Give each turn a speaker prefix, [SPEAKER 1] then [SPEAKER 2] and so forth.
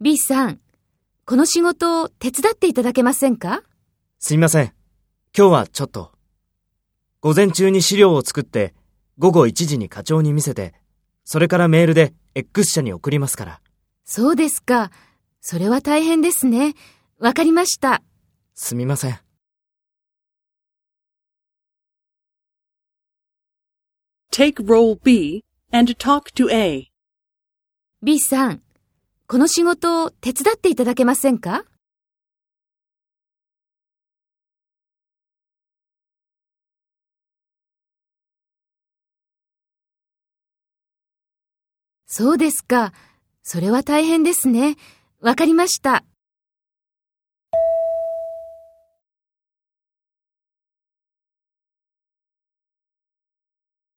[SPEAKER 1] B
[SPEAKER 2] さん、この仕事を手伝っていただけませんか？
[SPEAKER 3] すみません。今日はちょっと。午前中に資料を作って、午後1時に課長に見せて、それからメールで X 社に送りますから。
[SPEAKER 2] そうですか。それは大変ですね。わかりました。
[SPEAKER 3] すみません。
[SPEAKER 1] Take role B and talk to A.
[SPEAKER 2] B さん、この仕事を手伝っていただけませんか？そうですか。それは大変ですね。わかりました。